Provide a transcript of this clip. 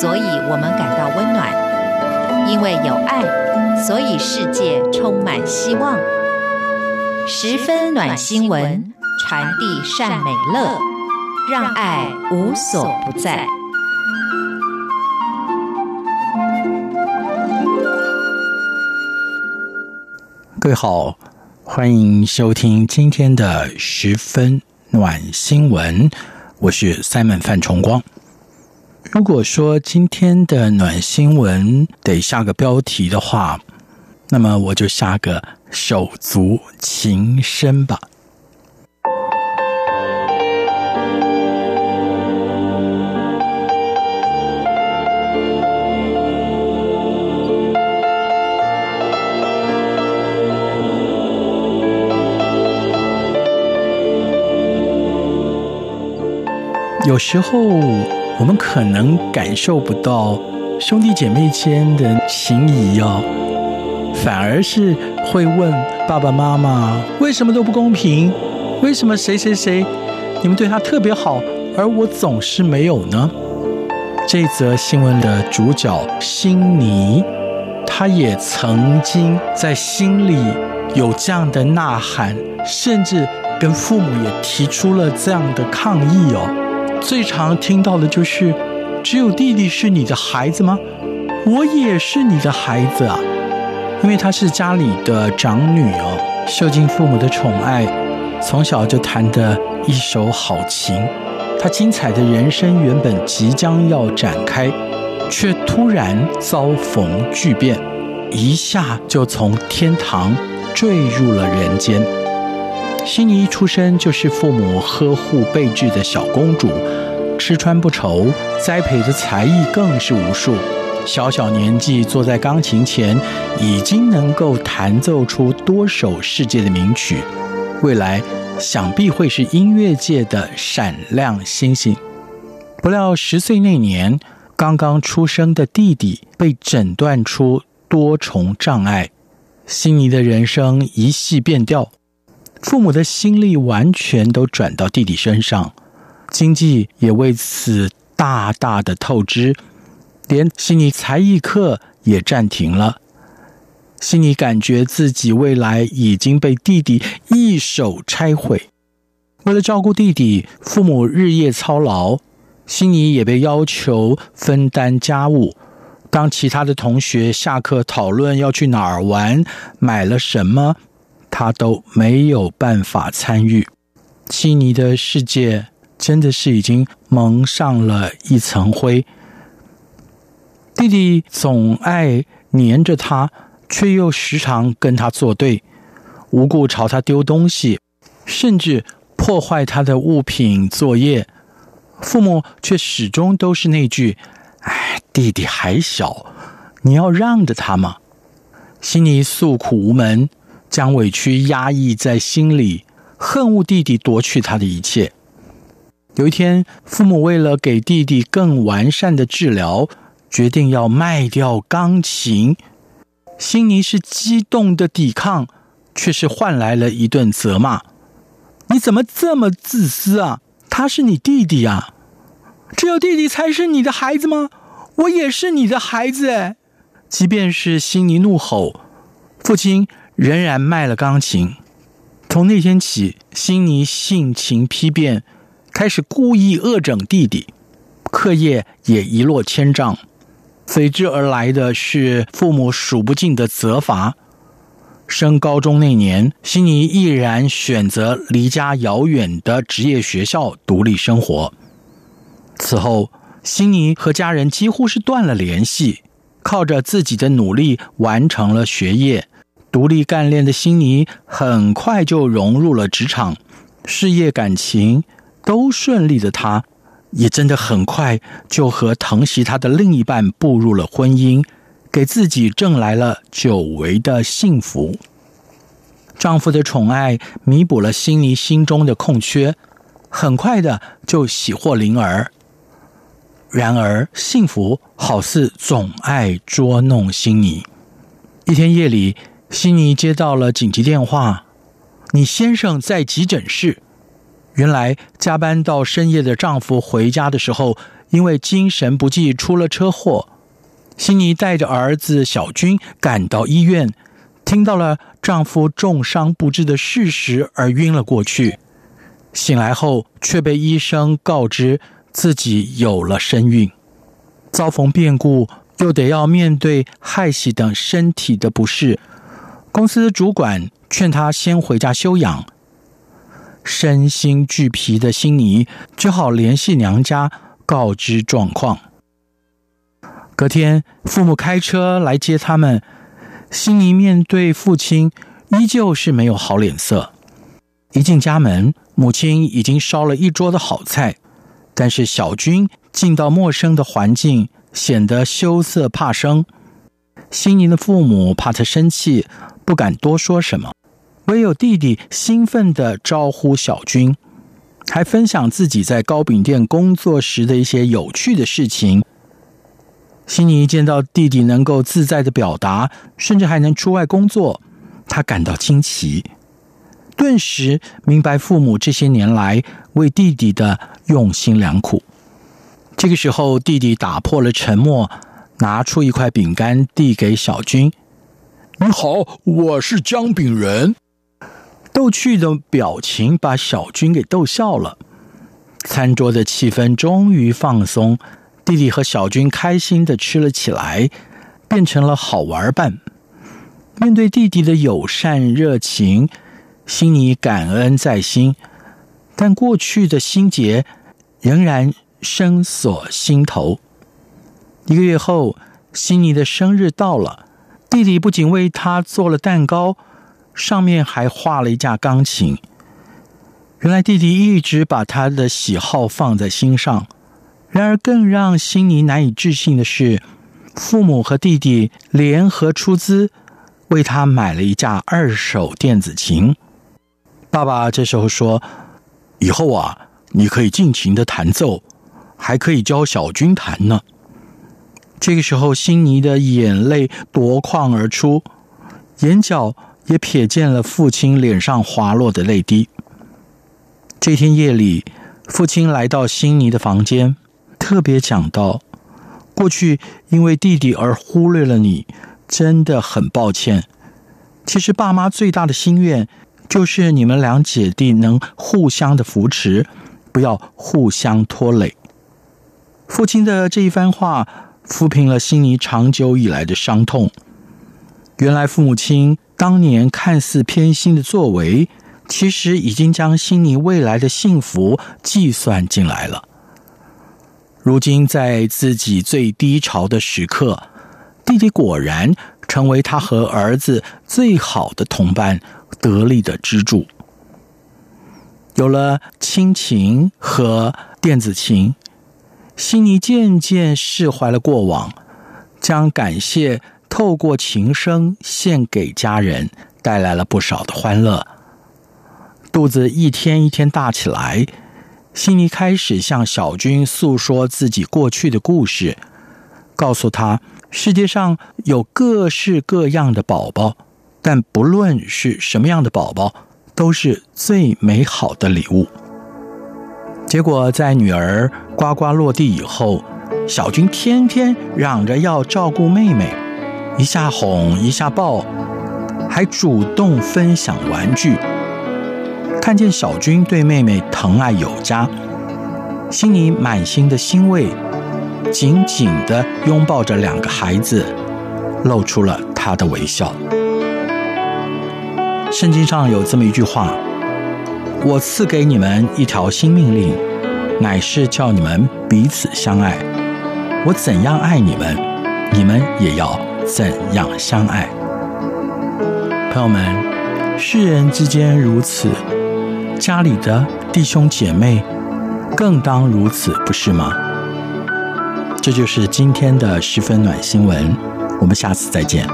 所以我们感到温暖；因为有爱，所以世界充满希望。十分暖新闻，传递善美乐，让爱无所不在。各位好，欢迎收听今天的十分暖新闻，我是 Simon 范崇光。如果说今天的暖新闻得下个标题的话，那么我就下个手足情深吧。有时候。我们可能感受不到兄弟姐妹间的情谊哦，反而是会问爸爸妈妈为什么都不公平？为什么谁谁谁你们对他特别好，而我总是没有呢？这则新闻的主角辛尼，他也曾经在心里有这样的呐喊，甚至跟父母也提出了这样的抗议哦。最常听到的就是，只有弟弟是你的孩子吗？我也是你的孩子啊！因为她是家里的长女哦，受尽父母的宠爱，从小就弹得一手好琴。她精彩的人生原本即将要展开，却突然遭逢巨变，一下就从天堂坠入了人间。悉尼一出生就是父母呵护备至的小公主，吃穿不愁，栽培的才艺更是无数。小小年纪坐在钢琴前，已经能够弹奏出多首世界的名曲，未来想必会是音乐界的闪亮星星。不料十岁那年，刚刚出生的弟弟被诊断出多重障碍，悉尼的人生一系变调。父母的心力完全都转到弟弟身上，经济也为此大大的透支，连悉尼才艺课也暂停了。悉尼感觉自己未来已经被弟弟一手拆毁。为了照顾弟弟，父母日夜操劳，悉尼也被要求分担家务。当其他的同学下课讨论要去哪儿玩，买了什么，他都没有办法参与，悉尼的世界真的是已经蒙上了一层灰。弟弟总爱黏着他，却又时常跟他作对，无故朝他丢东西，甚至破坏他的物品作业。父母却始终都是那句：“哎，弟弟还小，你要让着他吗？”悉尼诉苦无门。将委屈压抑在心里，恨恶弟弟夺去他的一切。有一天，父母为了给弟弟更完善的治疗，决定要卖掉钢琴。辛尼是激动的抵抗，却是换来了一顿责骂：“你怎么这么自私啊？他是你弟弟啊！只有弟弟才是你的孩子吗？我也是你的孩子！”即便是辛尼怒吼，父亲。仍然卖了钢琴。从那天起，辛妮性情丕变，开始故意恶整弟弟，课业也一落千丈。随之而来的是父母数不尽的责罚。升高中那年，辛妮毅然选择离家遥远的职业学校独立生活。此后，辛妮和家人几乎是断了联系，靠着自己的努力完成了学业。独立干练的辛妮很快就融入了职场，事业、感情都顺利的她，也真的很快就和疼惜她的另一半步入了婚姻，给自己挣来了久违的幸福。丈夫的宠爱弥补了辛妮心中的空缺，很快的就喜获麟儿。然而，幸福好似总爱捉弄辛尼。一天夜里。悉尼接到了紧急电话，你先生在急诊室。原来加班到深夜的丈夫回家的时候，因为精神不济出了车祸。悉尼带着儿子小军赶到医院，听到了丈夫重伤不治的事实而晕了过去。醒来后却被医生告知自己有了身孕。遭逢变故，又得要面对害喜等身体的不适，公司主管劝她先回家休养。身心俱疲的辛妮只好联系娘家告知状况。隔天，父母开车来接他们，辛妮面对父亲依旧是没有好脸色。一进家门，母亲已经烧了一桌的好菜，但是小军进到陌生的环境，显得羞涩怕生。辛妮的父母怕他生气，不敢多说什么。唯有弟弟兴奋地招呼小军，还分享自己在糕饼店工作时的一些有趣的事情。心妮见到弟弟能够自在地表达，甚至还能出外工作，他感到惊奇，顿时明白父母这些年来为弟弟的用心良苦。这个时候，弟弟打破了沉默，拿出一块饼干递给小军：“你好，我是姜饼人。”逗趣的表情把小军给逗笑了，餐桌的气氛终于放松，弟弟和小军开心地吃了起来，变成了好玩伴。面对弟弟的友善热情，心妮感恩在心，但过去的心结仍然深锁心头。一个月后，悉尼的生日到了，弟弟不仅为他做了蛋糕。上面还画了一架钢琴。原来弟弟一直把他的喜好放在心上。然而，更让辛尼难以置信的是，父母和弟弟联合出资，为他买了一架二手电子琴。爸爸这时候说：“以后啊，你可以尽情的弹奏，还可以教小军弹呢。”这个时候，心妮的眼泪夺眶而出，眼角。也瞥见了父亲脸上滑落的泪滴。这天夜里，父亲来到心妮的房间，特别讲到：过去因为弟弟而忽略了你，真的很抱歉。其实爸妈最大的心愿，就是你们两姐弟能互相的扶持，不要互相拖累。父亲的这一番话，抚平了悉尼长久以来的伤痛。原来父母亲。当年看似偏心的作为，其实已经将悉尼未来的幸福计算进来了。如今在自己最低潮的时刻，弟弟果然成为他和儿子最好的同伴，得力的支柱。有了亲情和电子琴，心妮渐渐释怀了过往，将感谢。透过琴声献给家人，带来了不少的欢乐。肚子一天一天大起来，心妮开始向小军诉说自己过去的故事，告诉他世界上有各式各样的宝宝，但不论是什么样的宝宝，都是最美好的礼物。结果在女儿呱呱落地以后，小军天天嚷着要照顾妹妹。一下哄，一下抱，还主动分享玩具。看见小军对妹妹疼爱有加，心里满心的欣慰，紧紧地拥抱着两个孩子，露出了他的微笑。圣经上有这么一句话：“我赐给你们一条新命令，乃是叫你们彼此相爱。我怎样爱你们，你们也要。”怎样相爱？朋友们，世人之间如此，家里的弟兄姐妹更当如此，不是吗？这就是今天的十分暖新闻，我们下次再见。